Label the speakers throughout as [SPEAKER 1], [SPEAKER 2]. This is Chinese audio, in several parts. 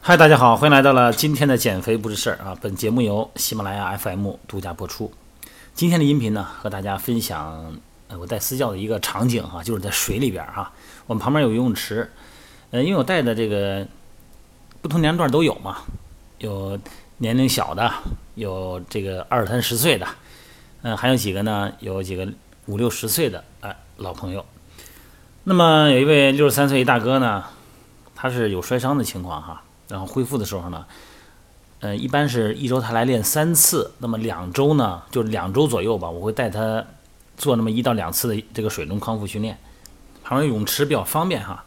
[SPEAKER 1] 嗨，大家好，欢迎来到了今天的减肥不是事儿啊！本节目由喜马拉雅 FM 独家播出。今天的音频呢，和大家分享我带私教的一个场景哈、就是在水里边儿哈、我们旁边有游泳池，呃，因为我带的这个不同年龄段都有嘛，有年龄小的，有这个二三十岁的，嗯、还有几个呢，有几个五六十岁的哎、老朋友。那么有一位六十三岁一大哥呢，他是有摔伤的情况哈，然后恢复的时候呢，呃，一般是一周他来练三次，那么两周呢，就两周左右吧，我会带他做那么一到两次的这个水中康复训练。旁边泳池比较方便哈，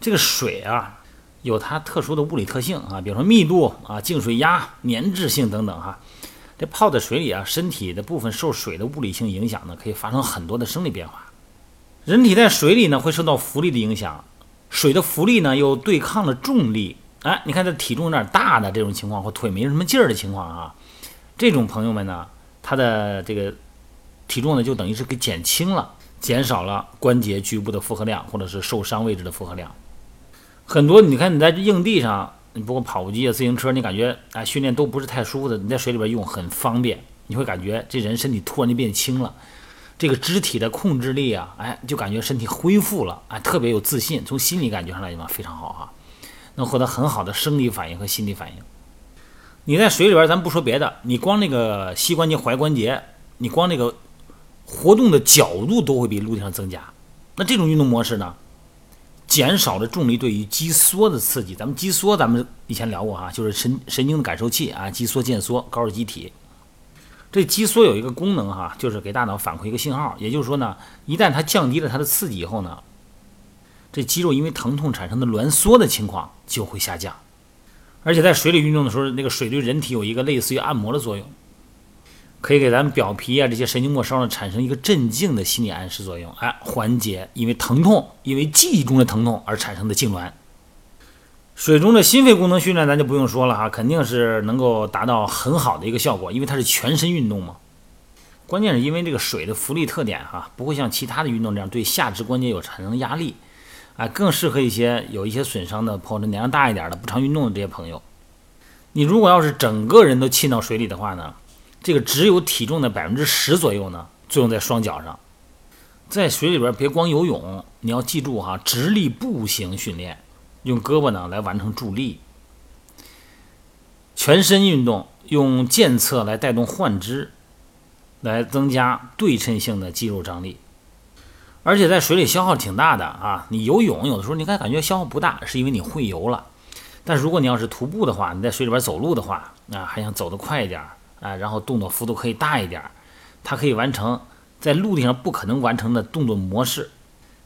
[SPEAKER 1] 这个水啊有它特殊的物理特性啊，比如说密度啊、静水压、粘滞性等等哈。这泡在水里啊，身体的部分受水的物理性影响呢，可以发生很多的生理变化。人体在水里呢，会受到浮力的影响，水的浮力呢又对抗了重力。哎，你看这体重有点大的这种情况，或腿没什么劲儿的情况啊，这种朋友们呢，他的这个体重呢就等于是给减轻了，减少了关节局部的负荷量，或者是受伤位置的负荷量。很多你看你在硬地上，你包括跑步机啊、自行车，你感觉哎训练都不是太舒服的，你在水里边用很方便，你会感觉这人身体突然就变轻了。这个肢体的控制力啊，哎，就感觉身体恢复了，哎，特别有自信，从心理感觉上来讲非常好哈，能获得很好的生理反应和心理反应。你在水里边，咱不说别的，你光那个膝关节、踝关节，你光那个活动的角度都会比陆地上增加。那这种运动模式呢，减少了重力对于肌缩的刺激。咱们肌缩，咱们以前聊过哈，就是神神经的感受器啊，肌缩、腱缩、高尔基体。这肌缩有一个功能哈，就是给大脑反馈一个信号，也就是说呢，一旦它降低了它的刺激以后呢，这肌肉因为疼痛产生的挛缩的情况就会下降。而且在水里运动的时候，那个水对人体有一个类似于按摩的作用，可以给咱们表皮啊这些神经末梢呢产生一个镇静的心理暗示作用，哎，缓解因为疼痛、因为记忆中的疼痛而产生的痉挛。水中的心肺功能训练咱就不用说了哈，肯定是能够达到很好的一个效果，因为它是全身运动嘛。关键是因为这个水的浮力特点哈，不会像其他的运动这样对下肢关节有产生压力，啊，更适合一些有一些损伤的，或者年龄大一点的不常运动的这些朋友。你如果要是整个人都浸到水里的话呢，这个只有体重的百分之十左右呢，作用在双脚上。在水里边别光游泳，你要记住哈，直立步行训练。用胳膊呢来完成助力，全身运动用健侧来带动患肢，来增加对称性的肌肉张力。而且在水里消耗挺大的啊！你游泳有的时候你看感觉消耗不大，是因为你会游了。但如果你要是徒步的话，你在水里边走路的话，啊，还想走得快一点啊，然后动作幅度可以大一点，它可以完成在陆地上不可能完成的动作模式。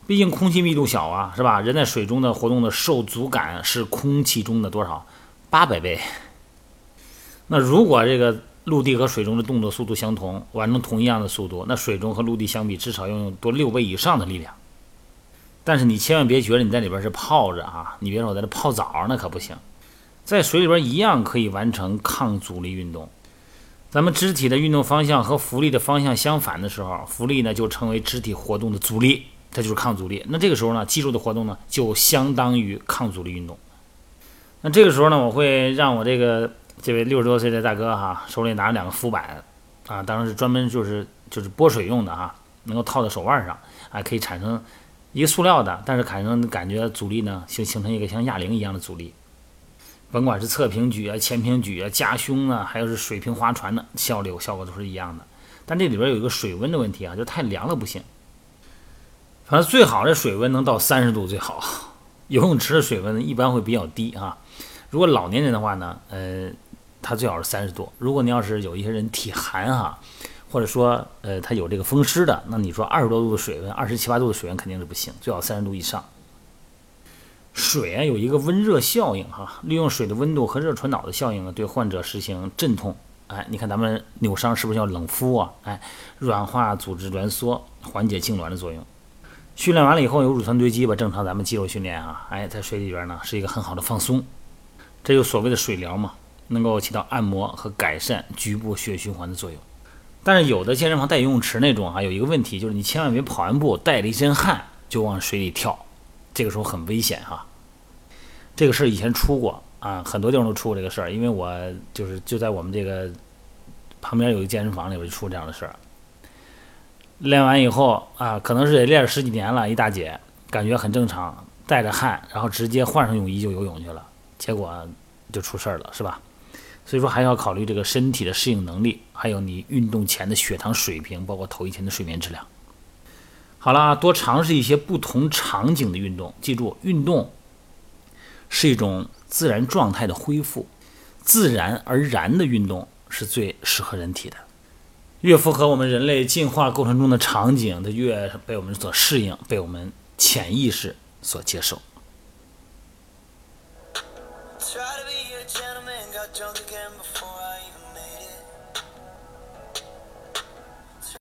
[SPEAKER 1] 毕竟空气密度小啊，是吧？人在水中的活动的受阻感是空气中的多少？八百倍。那如果这个陆地和水中的动作速度相同，完成同一样的速度，那水中和陆地相比，至少要用多六倍以上的力量。但是你千万别觉得你在里边是泡着啊，你别说我在这泡澡，那可不行。在水里边一样可以完成抗阻力运动。咱们肢体的运动方向和浮力的方向相反的时候，浮力呢就成为肢体活动的阻力。它就是抗阻力。那这个时候呢，肌肉的活动呢，就相当于抗阻力运动。那这个时候呢，我会让我这个这位六十多岁的大哥哈，手里拿着两个浮板，啊，当然是专门就是就是拨水用的哈，能够套在手腕上，啊，可以产生一个塑料的，但是产生感觉阻力呢，形形成一个像哑铃一样的阻力。甭管是侧平举啊、前平举啊、夹胸啊，还有是水平划船的效率效果都是一样的。但这里边有一个水温的问题啊，就太凉了不行。反正最好的水温能到三十度最好，游泳池的水温一般会比较低啊。如果老年人的话呢，呃，他最好是三十度。如果你要是有一些人体寒哈，或者说呃他有这个风湿的，那你说二十多度的水温，二十七八度的水温肯定是不行，最好三十度以上。水啊有一个温热效应哈，利用水的温度和热传导的效应呢，对患者实行镇痛。哎，你看咱们扭伤是不是要冷敷啊？哎，软化组织挛缩，缓解痉挛的作用。训练完了以后有乳酸堆积吧，正常咱们肌肉训练啊，哎，在水里边呢是一个很好的放松，这就所谓的水疗嘛，能够起到按摩和改善局部血液循环的作用。但是有的健身房带游泳池那种啊，有一个问题就是你千万别跑完步带了一身汗就往水里跳，这个时候很危险哈。这个事儿以前出过啊，很多地方都出过这个事儿，因为我就是就在我们这个旁边有一健身房里边就出这样的事儿。练完以后啊，可能是也练了十几年了，一大姐感觉很正常，带着汗，然后直接换上泳衣就游泳去了，结果就出事儿了，是吧？所以说还要考虑这个身体的适应能力，还有你运动前的血糖水平，包括头一天的睡眠质量。好了，多尝试一些不同场景的运动，记住，运动是一种自然状态的恢复，自然而然的运动是最适合人体的。越符合我们人类进化过程中的场景它越被我们所适应被我们潜意识所接受。